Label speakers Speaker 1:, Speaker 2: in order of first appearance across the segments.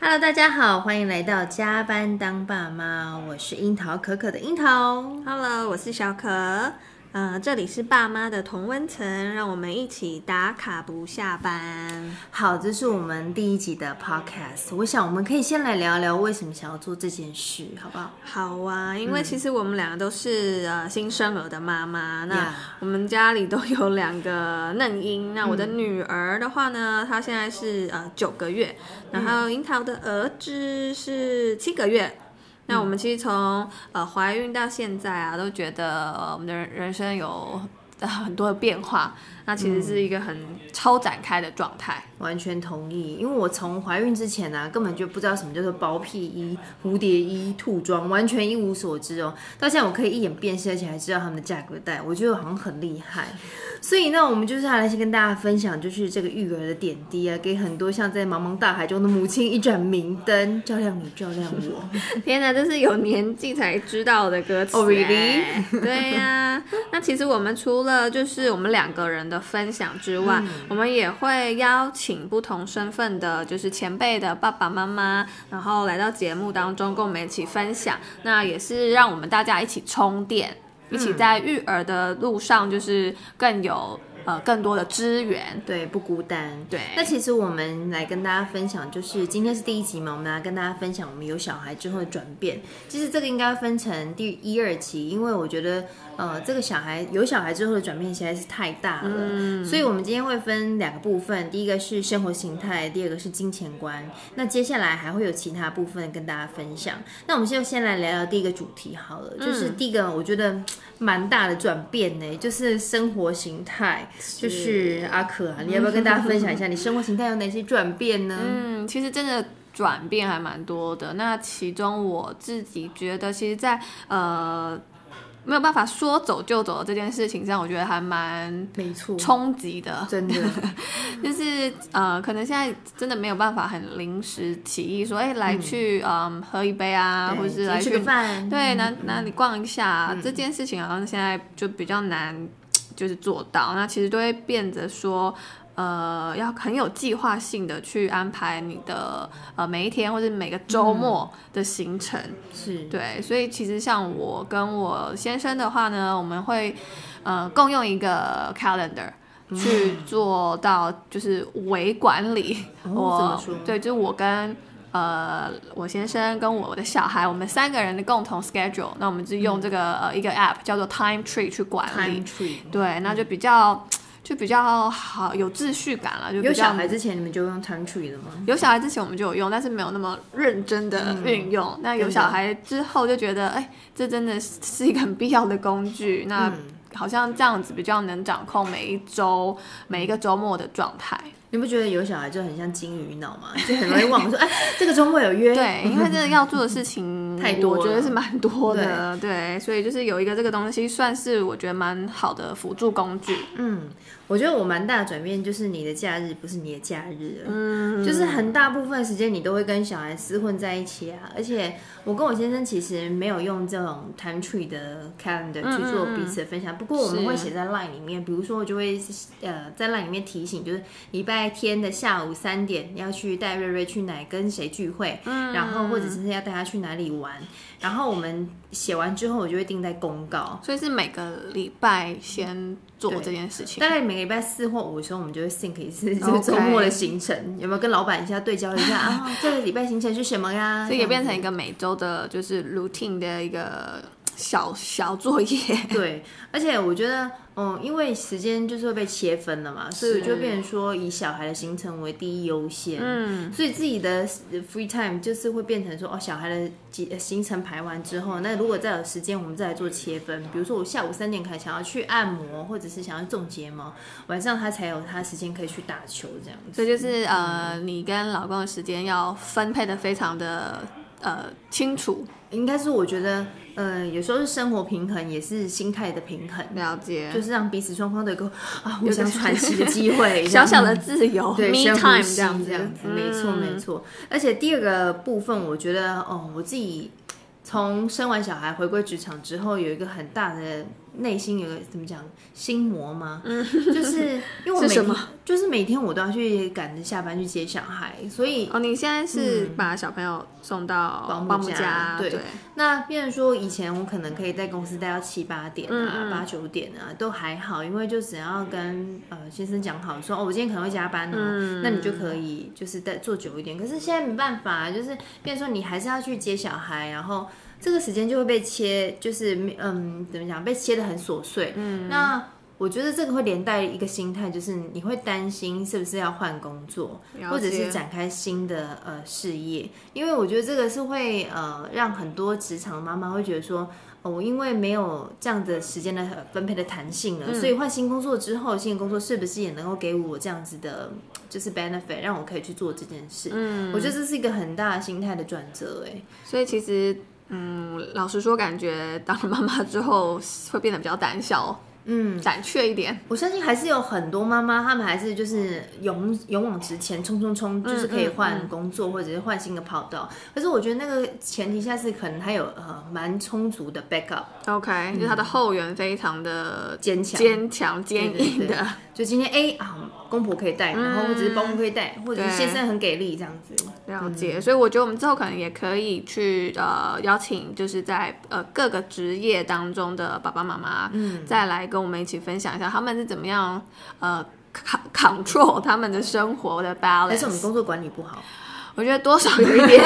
Speaker 1: Hello，大家好，欢迎来到加班当爸妈，我是樱桃可可的樱桃。
Speaker 2: Hello，我是小可。呃，这里是爸妈的同温层，让我们一起打卡不下班。
Speaker 1: 好，这是我们第一集的 podcast。我想我们可以先来聊聊为什么想要做这件事，好不好？
Speaker 2: 好啊，因为其实我们两个都是、嗯、呃新生儿的妈妈，那我们家里都有两个嫩婴。那我的女儿的话呢，她现在是呃九个月，然后樱桃的儿子是七个月。那我们其实从呃怀孕到现在啊，都觉得、呃、我们的人生有 很多的变化。那其实是一个很超展开的状态。
Speaker 1: 完全同意。因为我从怀孕之前呢、啊，根本就不知道什么叫做包屁衣、蝴蝶衣、兔装，完全一无所知哦。到现在我可以一眼辨识，而且还知道他们的价格带，我觉得好像很厉害。所以呢，我们就是要来先跟大家分享，就是这个育儿的点滴啊，给很多像在茫茫大海中的母亲一盏明灯，照亮你，照亮我。
Speaker 2: 天哪，这是有年纪才知道的歌词。
Speaker 1: Oh really？
Speaker 2: 对呀、啊。那其实我们除了就是我们两个人的分享之外，嗯、我们也会邀请请不同身份的，就是前辈的爸爸妈妈，然后来到节目当中跟我们一起分享。那也是让我们大家一起充电。一起在育儿的路上，就是更有呃更多的资源，
Speaker 1: 对，不孤单。
Speaker 2: 对，
Speaker 1: 那其实我们来跟大家分享，就是今天是第一集嘛，我们来跟大家分享我们有小孩之后的转变。其实这个应该分成第一二期，因为我觉得。呃，这个小孩有小孩之后的转变实在是太大了，嗯，所以我们今天会分两个部分，第一个是生活形态，第二个是金钱观。那接下来还会有其他部分跟大家分享。那我们就先来聊聊第一个主题好了，就是第一个我觉得蛮大的转变呢，就是生活形态。就是阿可啊，你要不要跟大家分享一下你生活形态有哪些转变呢？
Speaker 2: 嗯，其实真的转变还蛮多的。那其中我自己觉得，其实在，在呃。没有办法说走就走的这件事情上，我觉得还蛮没错。冲击的，
Speaker 1: 真的。
Speaker 2: 就是呃，可能现在真的没有办法很临时起意说，哎，来去嗯、呃、喝一杯啊，或者是来去
Speaker 1: 吃个饭，
Speaker 2: 对，哪哪里逛一下、嗯，这件事情好像现在就比较难，就是做到。那其实都会变得说。呃，要很有计划性的去安排你的呃每一天或者每个周末的行程，嗯、是对，所以其实像我跟我先生的话呢，我们会呃共用一个 calendar、嗯、去做到就是微管理。
Speaker 1: 哦、我？
Speaker 2: 对，就是我跟呃我先生跟我的小孩，我们三个人的共同 schedule，那我们就用这个、嗯、呃一个 app 叫做 Time Tree 去管理。
Speaker 1: Time Tree。
Speaker 2: 对，那就比较。就比较好，有秩序感了。就
Speaker 1: 有小孩之前，你们就用 Time Tree 了吗？
Speaker 2: 有小孩之前我们就有用，但是没有那么认真的运用。那、嗯、有小孩之后就觉得，哎、欸，这真的是一个很必要的工具。那好像这样子比较能掌控每一周、每一个周末的状态。
Speaker 1: 你不觉得有小孩就很像金鱼脑吗？就很容易忘了说，哎，这个周末有约。
Speaker 2: 对，因为真的要做的事情太多，我觉得是蛮多的对。对，所以就是有一个这个东西，算是我觉得蛮好的辅助工具。
Speaker 1: 嗯。我觉得我蛮大的转变就是你的假日不是你的假日了，嗯，就是很大部分时间你都会跟小孩厮混在一起啊。而且我跟我先生其实没有用这种 time tree 的 calendar 去做彼此的分享，不过我们会写在 line 里面，比如说我就会呃在 line 里面提醒，就是礼拜天的下午三点要去带瑞瑞去哪跟谁聚会，嗯，然后或者是要带他去哪里玩，然后我们写完之后我就会定在公告，
Speaker 2: 所以是每个礼拜先做这件事情，
Speaker 1: 大概每个礼拜四或五的时候，我们就会 think 一次，就是周末的行程.有没有跟老板一下对焦一下啊？这个礼拜行程是什么呀？
Speaker 2: 所以也变成一个每周的，就是 routine 的一个。小小作业，
Speaker 1: 对，而且我觉得，嗯，因为时间就是会被切分了嘛，所以就变成说以小孩的行程为第一优先，嗯，所以自己的 free time 就是会变成说，哦，小孩的几行程排完之后，那如果再有时间，我们再来做切分，比如说我下午三点开始想要去按摩，或者是想要种睫毛，晚上他才有他时间可以去打球这样子，
Speaker 2: 所以就是呃，你跟老公的时间要分配的非常的呃清楚。
Speaker 1: 应该是我觉得，呃，有时候是生活平衡，也是心态的平衡。
Speaker 2: 了解，
Speaker 1: 就是让彼此双方都有个啊互相喘息的机会，
Speaker 2: 小小的自由，
Speaker 1: 对，me time 这样，这样子，
Speaker 2: 嗯、
Speaker 1: 没错没错。而且第二个部分，我觉得，哦，我自己从生完小孩回归职场之后，有一个很大的内心有个怎么讲心魔吗？嗯，就是 因为我每天就是每天我都要去赶着下班去接小孩，所以
Speaker 2: 哦，你现在是把小朋友送到保姆家，
Speaker 1: 对，对，那变成说以前我可能可以在公司待到七八点啊，八九、嗯、点啊都还好，因为就只要跟呃先生讲好说哦，我今天可能会加班哦，嗯、那你就可以就是再做久一点。可是现在没办法，就是变成说你还是要去接小孩，然后。这个时间就会被切，就是嗯，怎么讲，被切的很琐碎。嗯，那我觉得这个会连带一个心态，就是你会担心是不是要换工作，或者是展开新的呃事业，因为我觉得这个是会呃让很多职场妈妈会觉得说，哦，我因为没有这样的时间的分配的弹性了，嗯，所以换新工作之后，新的工作是不是也能够给我这样子的，就是 benefit，让我可以去做这件事？嗯，我觉得这是一个很大的心态的转折，哎，
Speaker 2: 所以其实。嗯，老实说，感觉当了妈妈之后会变得比较胆小。嗯，胆怯一点。
Speaker 1: 我相信还是有很多妈妈，她们还是就是勇勇往直前，冲冲冲，就是可以换工作或者是换新的跑道。可是我觉得那个前提下是可能她有呃蛮充足的 backup。
Speaker 2: OK，就是她的后援非常的
Speaker 1: 坚强、
Speaker 2: 坚强、坚硬的。
Speaker 1: 就今天 A 啊，公婆可以带，然后或者是保姆可以带，或者是先生很给力这样子。
Speaker 2: 了解。所以我觉得我们之后可能也可以去呃邀请，就是在呃各个职业当中的爸爸妈妈，嗯，再来跟我们一起分享一下他们是怎么样呃 control 他们的生活的 balance。
Speaker 1: 但是我们工作管理不好，
Speaker 2: 我觉得多少有一点。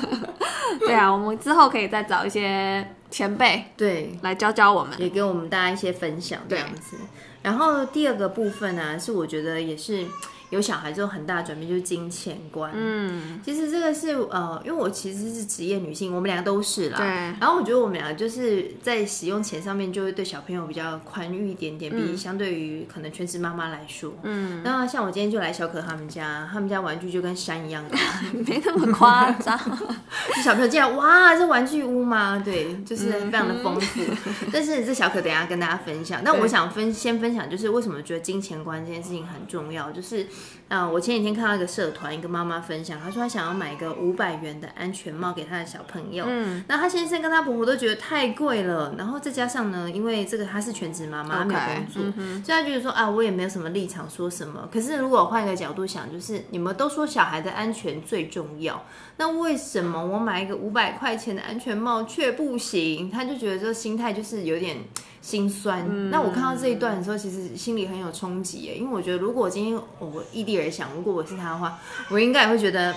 Speaker 2: 对啊，我们之后可以再找一些前辈对来教教我们，
Speaker 1: 也给我们大家一些分享这样子。然后第二个部分呢、啊，是我觉得也是。有小孩之后很大的转变就是金钱观。嗯，其实这个是呃，因为我其实是职业女性，我们两个都是啦。对。然后我觉得我们俩就是在使用钱上面，就会对小朋友比较宽裕一点点，嗯、比相对于可能全职妈妈来说。嗯。那像我今天就来小可他们家，他们家玩具就跟山一样的，
Speaker 2: 没那么夸张。
Speaker 1: 就小朋友进来，哇，这玩具屋吗？对，就是非常的丰富。嗯、但是这小可等一下跟大家分享。那我想分先分享，就是为什么觉得金钱观这件事情很重要，就是。啊，我前几天看到一个社团，一个妈妈分享，她说她想要买一个五百元的安全帽给她的小朋友。嗯，那她先生跟她婆婆都觉得太贵了，然后再加上呢，因为这个她是全职妈妈，她没有工作，嗯、所以她觉得说啊，我也没有什么立场说什么。可是如果换一个角度想，就是你们都说小孩的安全最重要，那为什么我买一个五百块钱的安全帽却不行？她就觉得这个心态就是有点。心酸。嗯、那我看到这一段的时候，其实心里很有冲击耶，因为我觉得，如果今天我异地而想，如果我是他的话，我应该也会觉得，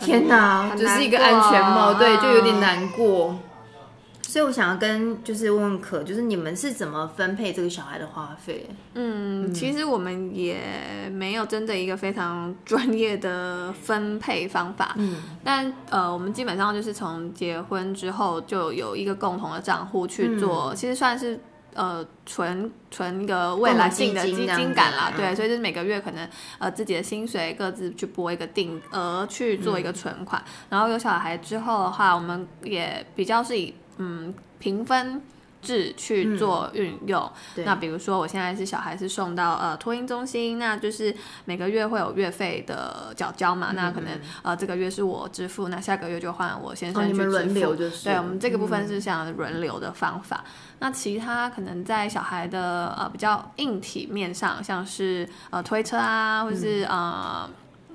Speaker 1: 天哪，只是一个安全帽，对，就有点难过。所以我想要跟就是问问可，就是你们是怎么分配这个小孩的花费？
Speaker 2: 嗯，其实我们也没有真的一个非常专业的分配方法。嗯，但呃，我们基本上就是从结婚之后就有一个共同的账户去做，嗯、其实算是。呃，存存一个未来性的基金感啦，对，所以就是每个月可能呃自己的薪水各自去拨一个定额去做一个存款，嗯、然后有小孩之后的话，我们也比较是以嗯平分。制去做运用，嗯、那比如说我现在是小孩是送到呃托婴中心，那就是每个月会有月费的缴交嘛，嗯、那可能呃这个月是我支付，那下个月就换我先生去支付，哦、轮流。就是，对，我们这个部分是像轮流的方法。嗯、那其他可能在小孩的呃比较硬体面上，像是呃推车啊，或者是呃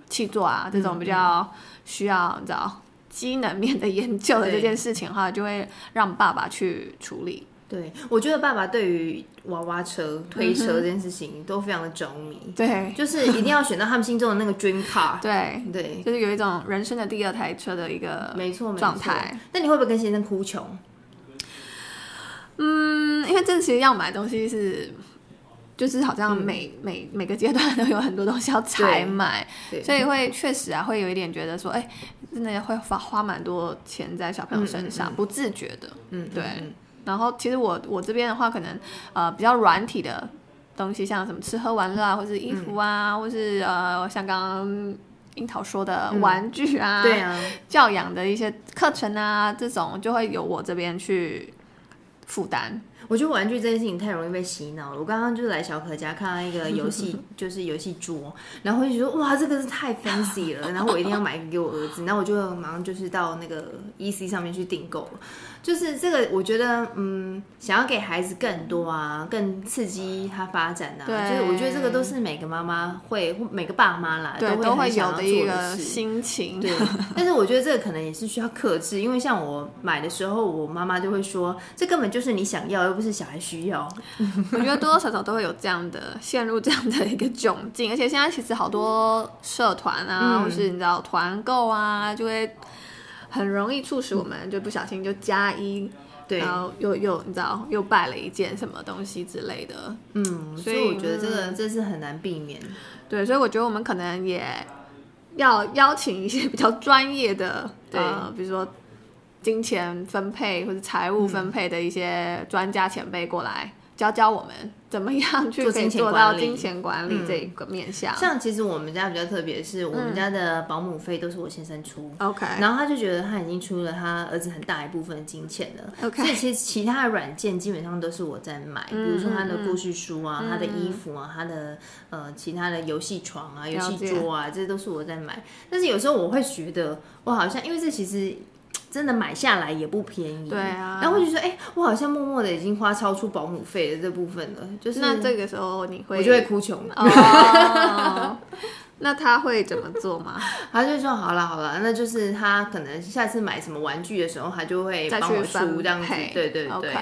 Speaker 2: 气座啊这种比较需要你知道机能面的研究的这件事情的话，就会让爸爸去处理。
Speaker 1: 对，我觉得爸爸对于娃娃车、推车这件事情都非常的着迷。
Speaker 2: 嗯、对，
Speaker 1: 就是一定要选到他们心中的那个 dream car。
Speaker 2: 对对，
Speaker 1: 对
Speaker 2: 就是有一种人生的第二台车的一个没错状态。
Speaker 1: 那你会不会跟先生哭穷？
Speaker 2: 嗯，因为这其实要买的东西是，就是好像每、嗯、每每个阶段都有很多东西要采买，所以会确实啊，会有一点觉得说，哎，真的会花花蛮多钱在小朋友身上，嗯嗯嗯不自觉的。嗯，对。然后其实我我这边的话，可能呃比较软体的东西，像什么吃喝玩乐啊，或是衣服啊，嗯、或是呃像刚刚樱桃说的玩具啊，嗯、对啊，教养的一些课程啊，这种就会由我这边去负担。
Speaker 1: 我觉得玩具这件事情太容易被洗脑了。我刚刚就是来小可家看到一个游戏，就是游戏桌，然后我就觉得哇，这个是太 fancy 了，然后我一定要买一个给我儿子，然后我就马上就是到那个 EC 上面去订购了。就是这个，我觉得，嗯，想要给孩子更多啊，更刺激他发展啊。对，就是我觉得这个都是每个妈妈会，每个爸妈啦，
Speaker 2: 对，
Speaker 1: 都会
Speaker 2: 有的一个
Speaker 1: 心
Speaker 2: 情。
Speaker 1: 对，但是我觉得这个可能也是需要克制，因为像我买的时候，我妈妈就会说，这根本就是你想要，又不是小孩需要。
Speaker 2: 我觉得多多少少都会有这样的陷入这样的一个窘境，而且现在其实好多社团啊，嗯、或是你知道团购啊，就会。很容易促使我们就不小心就加一，对，然后又又你知道又败了一件什么东西之类的，
Speaker 1: 嗯，所以，我觉得这个这是很难避免。
Speaker 2: 对，所以我觉得我们可能也要邀请一些比较专业的，对呃，比如说金钱分配或者财务分配的一些专家前辈过来。教教我们怎么样去可以做到金钱管理这一个面向。
Speaker 1: 嗯、像其实我们家比较特别，是我们家的保姆费都是我先生出。
Speaker 2: OK，、嗯、
Speaker 1: 然后他就觉得他已经出了他儿子很大一部分的金钱了。
Speaker 2: OK，
Speaker 1: 所以其实其他的软件基本上都是我在买，嗯、比如说他的故事书啊、嗯、他的衣服啊、他的呃其他的游戏床啊、游戏桌啊，这些都是我在买。但是有时候我会觉得，我好像因为这其实。真的买下来也不便宜，
Speaker 2: 对啊，
Speaker 1: 然后我就说，哎、欸，我好像默默的已经花超出保姆费的这部分了，就是
Speaker 2: 那这个时候你会，
Speaker 1: 我就会哭穷了。
Speaker 2: 哦、那他会怎么做吗？
Speaker 1: 他就说，好了好了，那就是他可能下次买什么玩具的时候，他就会帮我出这样子，对对对。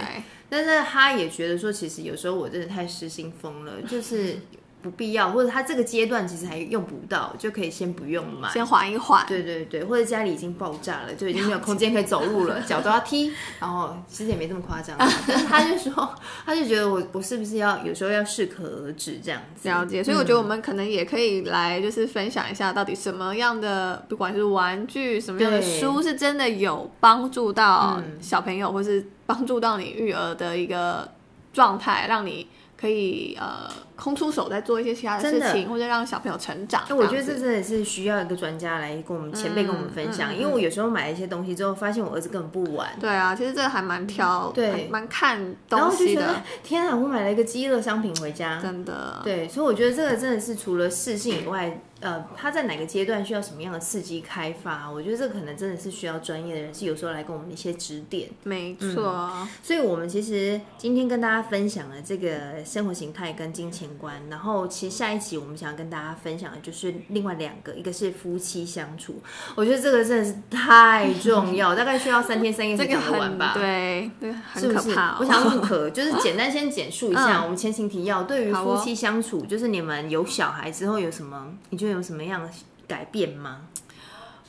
Speaker 1: 但是他也觉得说，其实有时候我真的太失心疯了，就是。不必要，或者他这个阶段其实还用不到，就可以先不用买，
Speaker 2: 先缓一缓。
Speaker 1: 对对对，或者家里已经爆炸了，就已经没有空间可以走路了，脚都要踢。然后其实也没这么夸张，但是他就说，他就觉得我我是不是要有时候要适可而止这样子。
Speaker 2: 了解，所以我觉得我们可能也可以来就是分享一下，到底什么样的不管是玩具，什么样的书是真的有帮助到小朋友，或是帮助到你育儿的一个状态，让你。可以呃空出手再做一些其他的事情，或者让小朋友成长。
Speaker 1: 那我觉得这真的是需要一个专家来跟我们前辈跟我们分享，嗯嗯嗯、因为我有时候买一些东西之后，发现我儿子根本不玩。
Speaker 2: 对啊，其实这个还蛮挑，对，蛮看东西的。
Speaker 1: 天啊，我买了一个饥饿商品回家，
Speaker 2: 真的。
Speaker 1: 对，所以我觉得这个真的是除了适性以外。呃，他在哪个阶段需要什么样的刺激开发？我觉得这可能真的是需要专业的人士有时候来跟我们一些指点。
Speaker 2: 没错，嗯，
Speaker 1: 所以我们其实今天跟大家分享了这个生活形态跟金钱观，然后其实下一集我们想要跟大家分享的就是另外两个，一个是夫妻相处。我觉得这个真的是太重要，大概需要三天三夜 才讲得完吧？
Speaker 2: 对，对，很可怕哦。
Speaker 1: 是不是？我想不可，就是简单先简述一下我们前情提要。对于夫妻相处，就是你们有小孩之后有什么？你觉得有什么样的改变吗？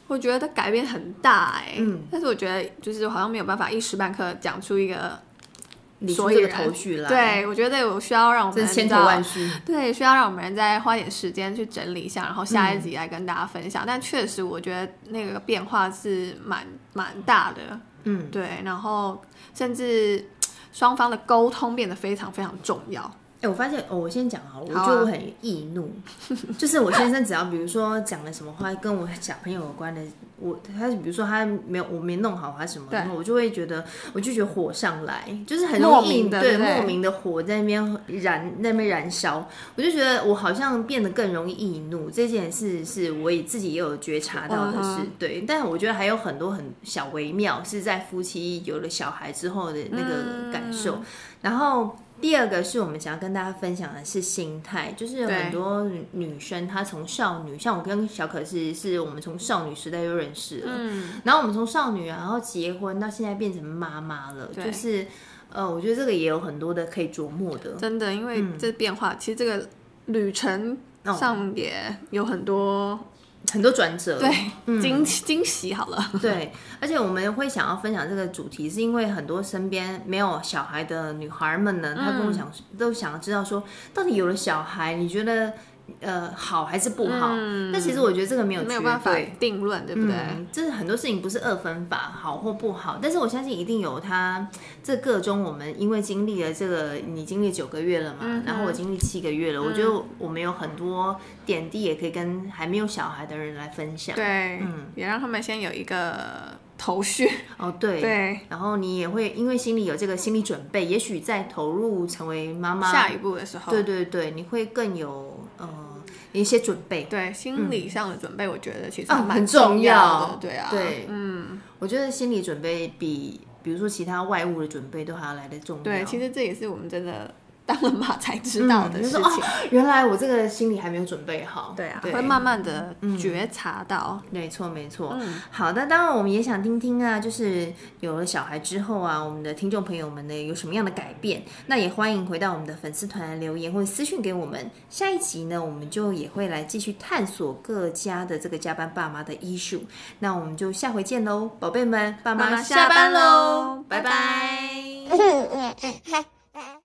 Speaker 2: 我觉得改变很大哎、欸，嗯，但是我觉得就是好像没有办法一时半刻讲出一个所以的头绪来。对，我觉得我需要让我们
Speaker 1: 千头万绪，
Speaker 2: 对，需要让我们再花点时间去整理一下，然后下一集来跟大家分享。嗯、但确实，我觉得那个变化是蛮蛮大的，嗯，对，然后甚至双方的沟通变得非常非常重要。
Speaker 1: 哎、欸，我发现哦，我先讲哈，我觉得我很易怒，啊、就是我先生只要比如说讲了什么话跟我小朋友有关的，我他比如说他没有我没弄好还是什么，然后我就会觉得我就觉得火上来，就是很容易莫名的对，莫名的火在那边燃那边燃烧，我就觉得我好像变得更容易易怒，这件事是我也自己也有觉察到的事，对，但我觉得还有很多很小微妙是在夫妻有了小孩之后的那个感受，嗯、然后。第二个是我们想要跟大家分享的是心态，就是有很多女生她从少女，像我跟小可是是我们从少女时代就认识了，嗯，然后我们从少女然后结婚到现在变成妈妈了，就是呃，我觉得这个也有很多的可以琢磨的，
Speaker 2: 真的，因为这变化，嗯、其实这个旅程上也有很多。
Speaker 1: 很多转折，
Speaker 2: 对，惊惊喜好了，
Speaker 1: 对，而且我们会想要分享这个主题，是因为很多身边没有小孩的女孩们呢，她跟我讲，都想要知道说，到底有了小孩，你觉得呃，好还是不好？嗯，但其实我觉得这个没有
Speaker 2: 没有办法定论，对不对？
Speaker 1: 嗯，这很多事情不是二分法，好或不好。但是我相信一定有它这个中，我们因为经历了这个，你经历九个月了嘛，嗯，然后我经历七个月了，嗯，我觉得我们有很多点滴也可以跟还没有小孩的人来分享。
Speaker 2: 对，嗯，也让他们先有一个头绪。
Speaker 1: 哦，对
Speaker 2: 对，
Speaker 1: 然后你也会因为心里有这个心理准备，也许在投入成为妈妈
Speaker 2: 下一步的时候，
Speaker 1: 对对对，你会更有呃。一些准备，
Speaker 2: 对心理上的准备，我觉得其实
Speaker 1: 蛮很重要的。
Speaker 2: 对啊，
Speaker 1: 对，嗯，我觉得心理准备比比如说其他外物的准备都还要来得重要。
Speaker 2: 对，其实这也是我们真的。当了妈才知道的事情，嗯哦，
Speaker 1: 原来我这个心里还没有准备好。
Speaker 2: 对啊，对，会慢慢的觉察到。
Speaker 1: 嗯、没错，没错。嗯，好的。当然，我们也想听听啊，就是有了小孩之后啊，我们的听众朋友们呢有什么样的改变？那也欢迎回到我们的粉丝团留言或者私讯给我们。下一集呢，我们就也会来继续探索各家的这个加班爸妈的医术。那我们就下回见喽，宝贝们，爸妈下班喽，拜拜。